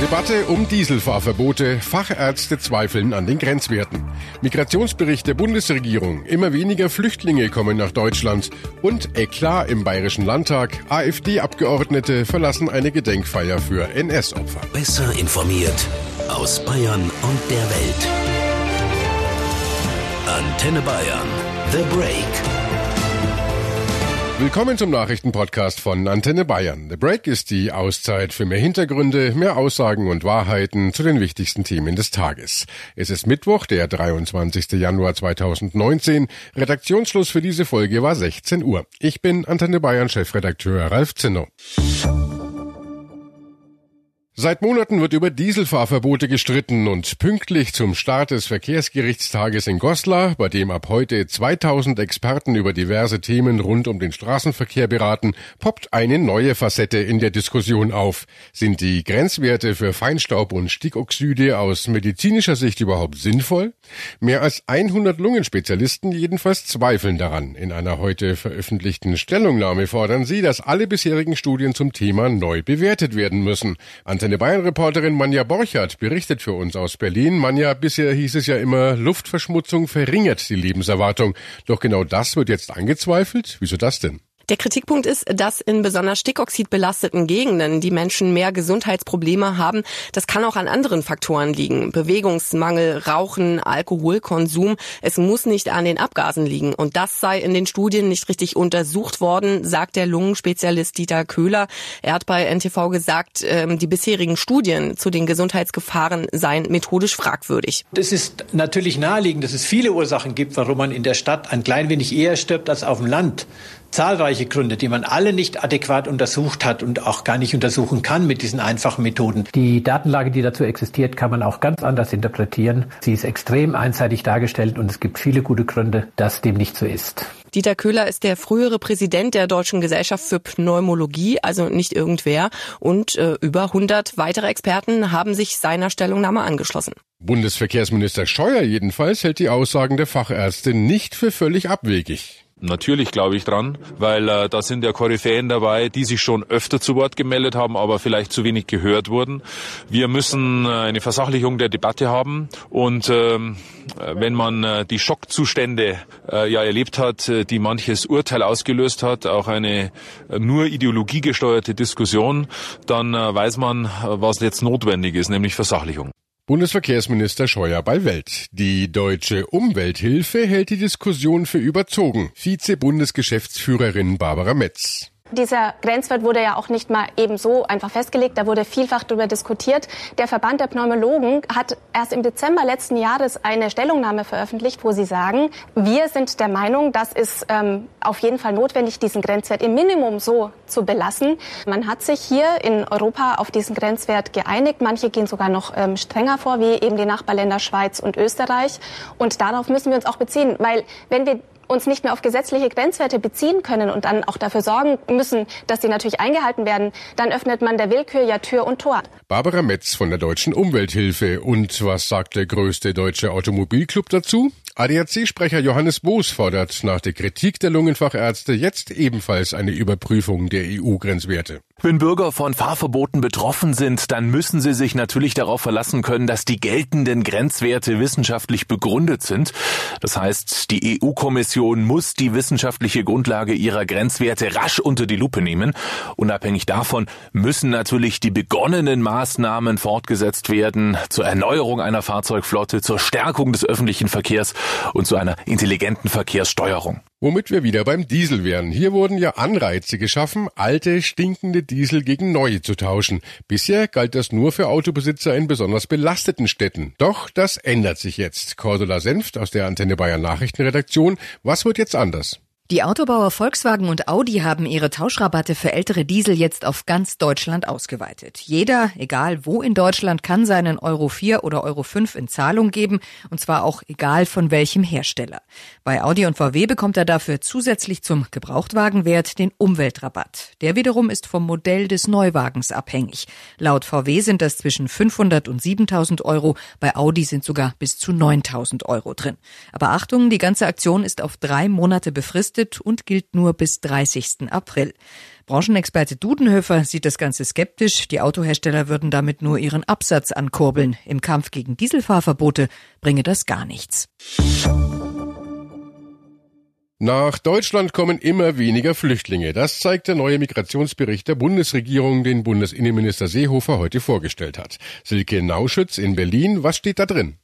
Debatte um Dieselfahrverbote. Fachärzte zweifeln an den Grenzwerten. Migrationsbericht der Bundesregierung. Immer weniger Flüchtlinge kommen nach Deutschland. Und Eklat im Bayerischen Landtag. AfD-Abgeordnete verlassen eine Gedenkfeier für NS-Opfer. Besser informiert aus Bayern und der Welt. Antenne Bayern. The Break. Willkommen zum Nachrichtenpodcast von Antenne Bayern. The Break ist die Auszeit für mehr Hintergründe, mehr Aussagen und Wahrheiten zu den wichtigsten Themen des Tages. Es ist Mittwoch, der 23. Januar 2019. Redaktionsschluss für diese Folge war 16 Uhr. Ich bin Antenne Bayern Chefredakteur Ralf Zinno. Seit Monaten wird über Dieselfahrverbote gestritten und pünktlich zum Start des Verkehrsgerichtstages in Goslar, bei dem ab heute 2000 Experten über diverse Themen rund um den Straßenverkehr beraten, poppt eine neue Facette in der Diskussion auf. Sind die Grenzwerte für Feinstaub und Stickoxide aus medizinischer Sicht überhaupt sinnvoll? Mehr als 100 Lungenspezialisten jedenfalls zweifeln daran. In einer heute veröffentlichten Stellungnahme fordern sie, dass alle bisherigen Studien zum Thema neu bewertet werden müssen. Antenne Bayern-Reporterin Manja Borchardt berichtet für uns aus Berlin. Manja, bisher hieß es ja immer, Luftverschmutzung verringert die Lebenserwartung. Doch genau das wird jetzt angezweifelt. Wieso das denn? Der Kritikpunkt ist, dass in besonders stickoxidbelasteten Gegenden die Menschen mehr Gesundheitsprobleme haben. Das kann auch an anderen Faktoren liegen. Bewegungsmangel, Rauchen, Alkoholkonsum. Es muss nicht an den Abgasen liegen. Und das sei in den Studien nicht richtig untersucht worden, sagt der Lungenspezialist Dieter Köhler. Er hat bei NTV gesagt, ähm, die bisherigen Studien zu den Gesundheitsgefahren seien methodisch fragwürdig. Es ist natürlich naheliegend, dass es viele Ursachen gibt, warum man in der Stadt ein klein wenig eher stirbt als auf dem Land zahlreiche Gründe, die man alle nicht adäquat untersucht hat und auch gar nicht untersuchen kann mit diesen einfachen Methoden. Die Datenlage, die dazu existiert, kann man auch ganz anders interpretieren. Sie ist extrem einseitig dargestellt und es gibt viele gute Gründe, dass dem nicht so ist. Dieter Köhler ist der frühere Präsident der Deutschen Gesellschaft für Pneumologie, also nicht irgendwer. Und äh, über 100 weitere Experten haben sich seiner Stellungnahme angeschlossen. Bundesverkehrsminister Scheuer jedenfalls hält die Aussagen der Fachärzte nicht für völlig abwegig. Natürlich glaube ich dran, weil äh, da sind ja Koryphäen dabei, die sich schon öfter zu Wort gemeldet haben, aber vielleicht zu wenig gehört wurden. Wir müssen äh, eine Versachlichung der Debatte haben und ähm, wenn man äh, die Schockzustände äh, ja erlebt hat, äh, die manches Urteil ausgelöst hat, auch eine äh, nur ideologiegesteuerte Diskussion, dann äh, weiß man, äh, was jetzt notwendig ist, nämlich Versachlichung. Bundesverkehrsminister Scheuer bei Welt. Die deutsche Umwelthilfe hält die Diskussion für überzogen. Vize-Bundesgeschäftsführerin Barbara Metz. Dieser Grenzwert wurde ja auch nicht mal eben so einfach festgelegt. Da wurde vielfach darüber diskutiert. Der Verband der Pneumologen hat erst im Dezember letzten Jahres eine Stellungnahme veröffentlicht, wo sie sagen, wir sind der Meinung, dass es ähm, auf jeden Fall notwendig, diesen Grenzwert im Minimum so zu belassen. Man hat sich hier in Europa auf diesen Grenzwert geeinigt. Manche gehen sogar noch ähm, strenger vor, wie eben die Nachbarländer Schweiz und Österreich. Und darauf müssen wir uns auch beziehen, weil wenn wir uns nicht mehr auf gesetzliche Grenzwerte beziehen können und dann auch dafür sorgen müssen, dass sie natürlich eingehalten werden, dann öffnet man der Willkür ja Tür und Tor. Barbara Metz von der Deutschen Umwelthilfe. Und was sagt der größte deutsche Automobilclub dazu? ADAC-Sprecher Johannes Boos fordert nach der Kritik der Lungenfachärzte jetzt ebenfalls eine Überprüfung der EU-Grenzwerte. Wenn Bürger von Fahrverboten betroffen sind, dann müssen sie sich natürlich darauf verlassen können, dass die geltenden Grenzwerte wissenschaftlich begründet sind. Das heißt, die EU-Kommission muss die wissenschaftliche Grundlage ihrer Grenzwerte rasch unter die Lupe nehmen. Unabhängig davon müssen natürlich die begonnenen Maßnahmen fortgesetzt werden zur Erneuerung einer Fahrzeugflotte, zur Stärkung des öffentlichen Verkehrs und zu einer intelligenten Verkehrssteuerung. Womit wir wieder beim Diesel wären. Hier wurden ja Anreize geschaffen, alte, stinkende Diesel gegen neue zu tauschen. Bisher galt das nur für Autobesitzer in besonders belasteten Städten. Doch das ändert sich jetzt. Cordula Senft aus der Antenne Bayern Nachrichtenredaktion. Was wird jetzt anders? Die Autobauer Volkswagen und Audi haben ihre Tauschrabatte für ältere Diesel jetzt auf ganz Deutschland ausgeweitet. Jeder, egal wo in Deutschland, kann seinen Euro 4 oder Euro 5 in Zahlung geben, und zwar auch egal von welchem Hersteller. Bei Audi und VW bekommt er dafür zusätzlich zum Gebrauchtwagenwert den Umweltrabatt. Der wiederum ist vom Modell des Neuwagens abhängig. Laut VW sind das zwischen 500 und 7000 Euro, bei Audi sind sogar bis zu 9000 Euro drin. Aber Achtung, die ganze Aktion ist auf drei Monate befristet befristet und gilt nur bis 30. April. Branchenexperte Dudenhöfer sieht das Ganze skeptisch. Die Autohersteller würden damit nur ihren Absatz ankurbeln. Im Kampf gegen Dieselfahrverbote bringe das gar nichts. Nach Deutschland kommen immer weniger Flüchtlinge. Das zeigt der neue Migrationsbericht der Bundesregierung, den Bundesinnenminister Seehofer heute vorgestellt hat. Silke Nauschütz in Berlin, was steht da drin?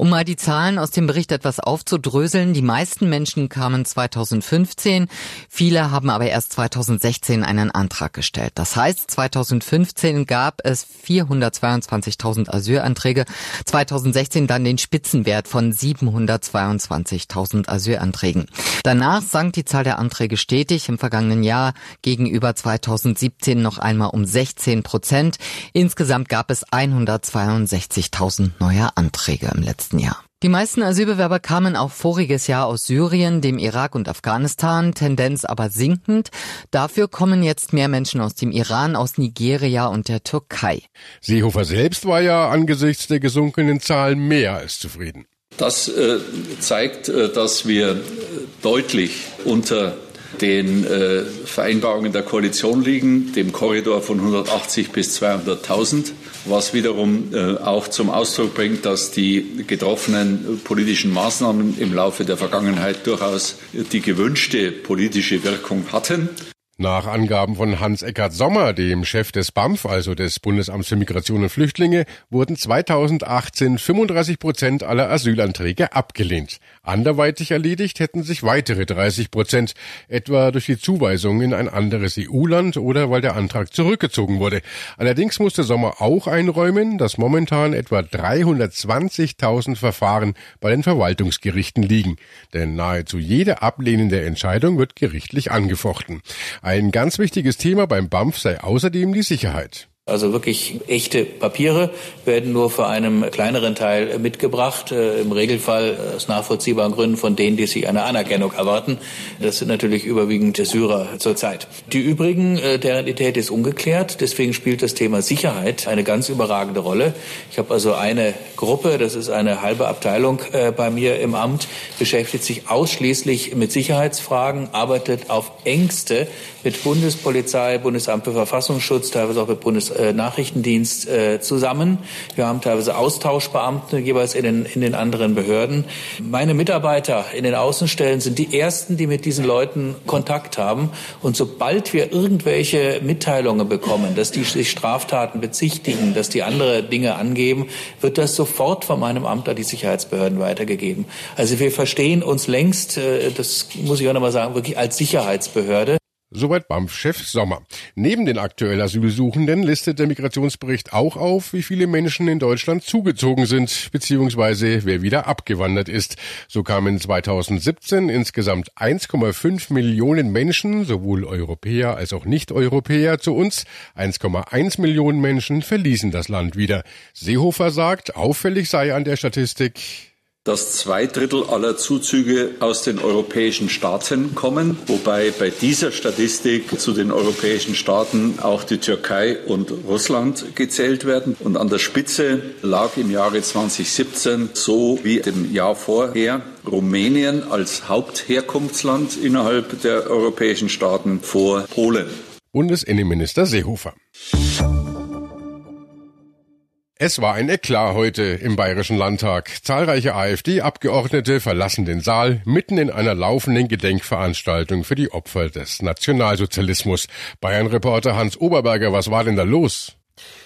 Um mal die Zahlen aus dem Bericht etwas aufzudröseln, die meisten Menschen kamen 2015, viele haben aber erst 2016 einen Antrag gestellt. Das heißt, 2015 gab es 422.000 Asylanträge, 2016 dann den Spitzenwert von 722.000 Asylanträgen. Danach sank die Zahl der Anträge stetig im vergangenen Jahr gegenüber 2017 noch einmal um 16 Prozent. Insgesamt gab es 162.000 neue Anträge im letzten letzten Jahr. Die meisten Asylbewerber kamen auch voriges Jahr aus Syrien, dem Irak und Afghanistan, Tendenz aber sinkend. Dafür kommen jetzt mehr Menschen aus dem Iran, aus Nigeria und der Türkei. Seehofer selbst war ja angesichts der gesunkenen Zahlen mehr als zufrieden. Das äh, zeigt, äh, dass wir deutlich unter den äh, Vereinbarungen der Koalition liegen, dem Korridor von 180 bis 200.000, was wiederum äh, auch zum Ausdruck bringt, dass die getroffenen politischen Maßnahmen im Laufe der Vergangenheit durchaus die gewünschte politische Wirkung hatten. Nach Angaben von Hans-Eckart Sommer, dem Chef des BAMF, also des Bundesamts für Migration und Flüchtlinge, wurden 2018 35 Prozent aller Asylanträge abgelehnt. Anderweitig erledigt hätten sich weitere 30 Prozent, etwa durch die Zuweisung in ein anderes EU-Land oder weil der Antrag zurückgezogen wurde. Allerdings musste Sommer auch einräumen, dass momentan etwa 320.000 Verfahren bei den Verwaltungsgerichten liegen. Denn nahezu jede ablehnende Entscheidung wird gerichtlich angefochten. Ein ganz wichtiges Thema beim BAMF sei außerdem die Sicherheit. Also wirklich echte Papiere werden nur für einen kleineren Teil mitgebracht, äh, im Regelfall äh, aus nachvollziehbaren Gründen von denen, die sich eine Anerkennung erwarten. Das sind natürlich überwiegend Syrer zurzeit. Die übrigen, äh, deren Identität ist ungeklärt, deswegen spielt das Thema Sicherheit eine ganz überragende Rolle. Ich habe also eine Gruppe, das ist eine halbe Abteilung äh, bei mir im Amt, beschäftigt sich ausschließlich mit Sicherheitsfragen, arbeitet auf engste mit Bundespolizei, Bundesamt für Verfassungsschutz, teilweise auch mit Bundes äh, Nachrichtendienst äh, zusammen. Wir haben teilweise Austauschbeamte jeweils in den, in den anderen Behörden. Meine Mitarbeiter in den Außenstellen sind die ersten, die mit diesen Leuten Kontakt haben. Und sobald wir irgendwelche Mitteilungen bekommen, dass die sich Straftaten bezichtigen, dass die andere Dinge angeben, wird das sofort von meinem Amt an die Sicherheitsbehörden weitergegeben. Also wir verstehen uns längst, äh, das muss ich auch nochmal sagen, wirklich als Sicherheitsbehörde. Soweit BAMF-Chef Sommer. Neben den aktuell Asylsuchenden listet der Migrationsbericht auch auf, wie viele Menschen in Deutschland zugezogen sind, beziehungsweise wer wieder abgewandert ist. So kamen 2017 insgesamt 1,5 Millionen Menschen, sowohl Europäer als auch Nicht-Europäer, zu uns. 1,1 Millionen Menschen verließen das Land wieder. Seehofer sagt, auffällig sei an der Statistik, dass zwei Drittel aller Zuzüge aus den europäischen Staaten kommen, wobei bei dieser Statistik zu den europäischen Staaten auch die Türkei und Russland gezählt werden. Und an der Spitze lag im Jahre 2017 so wie im Jahr vorher Rumänien als Hauptherkunftsland innerhalb der europäischen Staaten vor Polen. Bundesinnenminister Seehofer. Es war ein Eklat heute im Bayerischen Landtag. Zahlreiche AfD-Abgeordnete verlassen den Saal mitten in einer laufenden Gedenkveranstaltung für die Opfer des Nationalsozialismus. Bayern-Reporter Hans Oberberger, was war denn da los?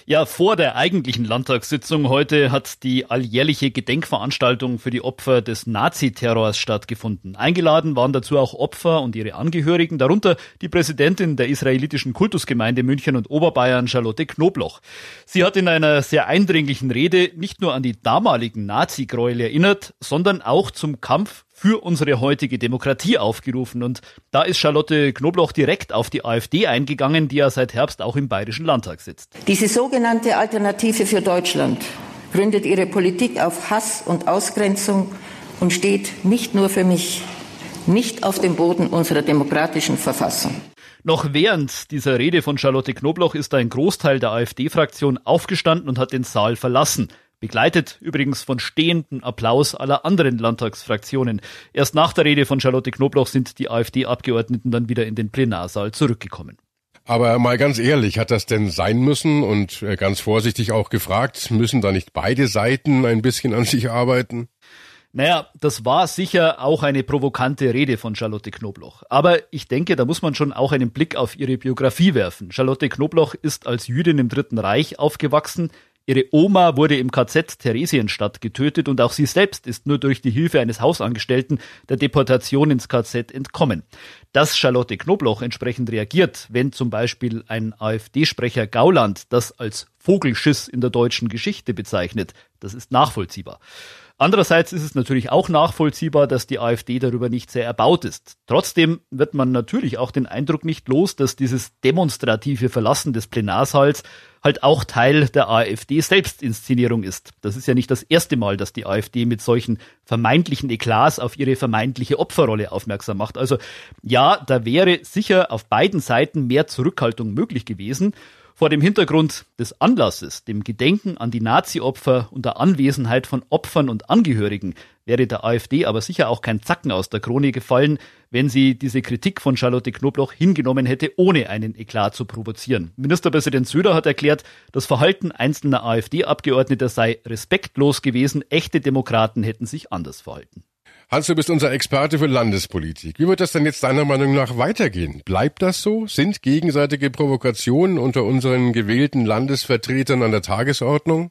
Ja, vor der eigentlichen Landtagssitzung heute hat die alljährliche Gedenkveranstaltung für die Opfer des Naziterrors stattgefunden. Eingeladen waren dazu auch Opfer und ihre Angehörigen, darunter die Präsidentin der israelitischen Kultusgemeinde München und Oberbayern, Charlotte Knobloch. Sie hat in einer sehr eindringlichen Rede nicht nur an die damaligen Nazi-Gräuel erinnert, sondern auch zum Kampf für unsere heutige Demokratie aufgerufen. Und da ist Charlotte Knobloch direkt auf die AfD eingegangen, die ja seit Herbst auch im Bayerischen Landtag sitzt. Diese sogenannte Alternative für Deutschland gründet ihre Politik auf Hass und Ausgrenzung und steht nicht nur für mich, nicht auf dem Boden unserer demokratischen Verfassung. Noch während dieser Rede von Charlotte Knobloch ist ein Großteil der AfD-Fraktion aufgestanden und hat den Saal verlassen. Begleitet übrigens von stehendem Applaus aller anderen Landtagsfraktionen. Erst nach der Rede von Charlotte Knobloch sind die AfD-Abgeordneten dann wieder in den Plenarsaal zurückgekommen. Aber mal ganz ehrlich, hat das denn sein müssen? Und äh, ganz vorsichtig auch gefragt, müssen da nicht beide Seiten ein bisschen an sich arbeiten? Naja, das war sicher auch eine provokante Rede von Charlotte Knobloch. Aber ich denke, da muss man schon auch einen Blick auf ihre Biografie werfen. Charlotte Knobloch ist als Jüdin im Dritten Reich aufgewachsen. Ihre Oma wurde im KZ Theresienstadt getötet und auch sie selbst ist nur durch die Hilfe eines Hausangestellten der Deportation ins KZ entkommen. Dass Charlotte Knobloch entsprechend reagiert, wenn zum Beispiel ein AfD-Sprecher Gauland das als Vogelschiss in der deutschen Geschichte bezeichnet, das ist nachvollziehbar. Andererseits ist es natürlich auch nachvollziehbar, dass die AfD darüber nicht sehr erbaut ist. Trotzdem wird man natürlich auch den Eindruck nicht los, dass dieses demonstrative Verlassen des Plenarsaals halt auch Teil der AfD-Selbstinszenierung ist. Das ist ja nicht das erste Mal, dass die AfD mit solchen vermeintlichen Eklats auf ihre vermeintliche Opferrolle aufmerksam macht. Also ja, da wäre sicher auf beiden Seiten mehr Zurückhaltung möglich gewesen. Vor dem Hintergrund des Anlasses, dem Gedenken an die Nazi-Opfer und der Anwesenheit von Opfern und Angehörigen, wäre der AfD aber sicher auch kein Zacken aus der Krone gefallen, wenn sie diese Kritik von Charlotte Knobloch hingenommen hätte, ohne einen Eklat zu provozieren. Ministerpräsident Söder hat erklärt, das Verhalten einzelner AfD-Abgeordneter sei respektlos gewesen, echte Demokraten hätten sich anders verhalten. Hans, du bist unser Experte für Landespolitik. Wie wird das denn jetzt deiner Meinung nach weitergehen? Bleibt das so? Sind gegenseitige Provokationen unter unseren gewählten Landesvertretern an der Tagesordnung?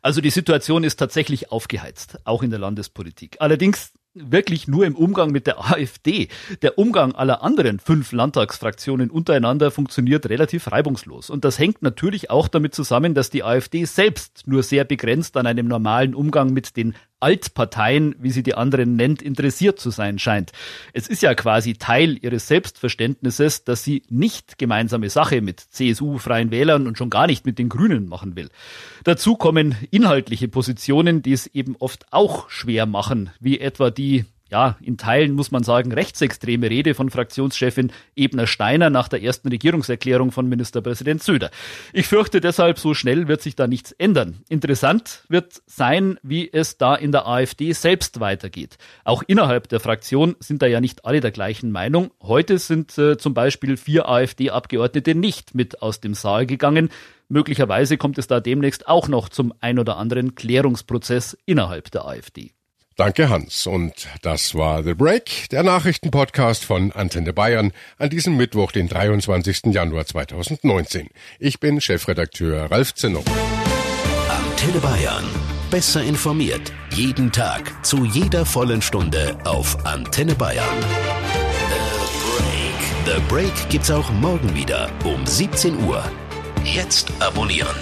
Also die Situation ist tatsächlich aufgeheizt, auch in der Landespolitik. Allerdings wirklich nur im Umgang mit der AfD. Der Umgang aller anderen fünf Landtagsfraktionen untereinander funktioniert relativ reibungslos. Und das hängt natürlich auch damit zusammen, dass die AfD selbst nur sehr begrenzt an einem normalen Umgang mit den Altparteien, wie sie die anderen nennt, interessiert zu sein scheint. Es ist ja quasi Teil ihres Selbstverständnisses, dass sie nicht gemeinsame Sache mit CSU, Freien Wählern und schon gar nicht mit den Grünen machen will. Dazu kommen inhaltliche Positionen, die es eben oft auch schwer machen, wie etwa die ja, in Teilen muss man sagen, rechtsextreme Rede von Fraktionschefin Ebner Steiner nach der ersten Regierungserklärung von Ministerpräsident Söder. Ich fürchte deshalb, so schnell wird sich da nichts ändern. Interessant wird sein, wie es da in der AfD selbst weitergeht. Auch innerhalb der Fraktion sind da ja nicht alle der gleichen Meinung. Heute sind äh, zum Beispiel vier AfD-Abgeordnete nicht mit aus dem Saal gegangen. Möglicherweise kommt es da demnächst auch noch zum ein oder anderen Klärungsprozess innerhalb der AfD. Danke, Hans. Und das war The Break, der Nachrichtenpodcast von Antenne Bayern an diesem Mittwoch, den 23. Januar 2019. Ich bin Chefredakteur Ralf Zinnow. Antenne Bayern. Besser informiert. Jeden Tag. Zu jeder vollen Stunde auf Antenne Bayern. The Break. The Break gibt's auch morgen wieder um 17 Uhr. Jetzt abonnieren.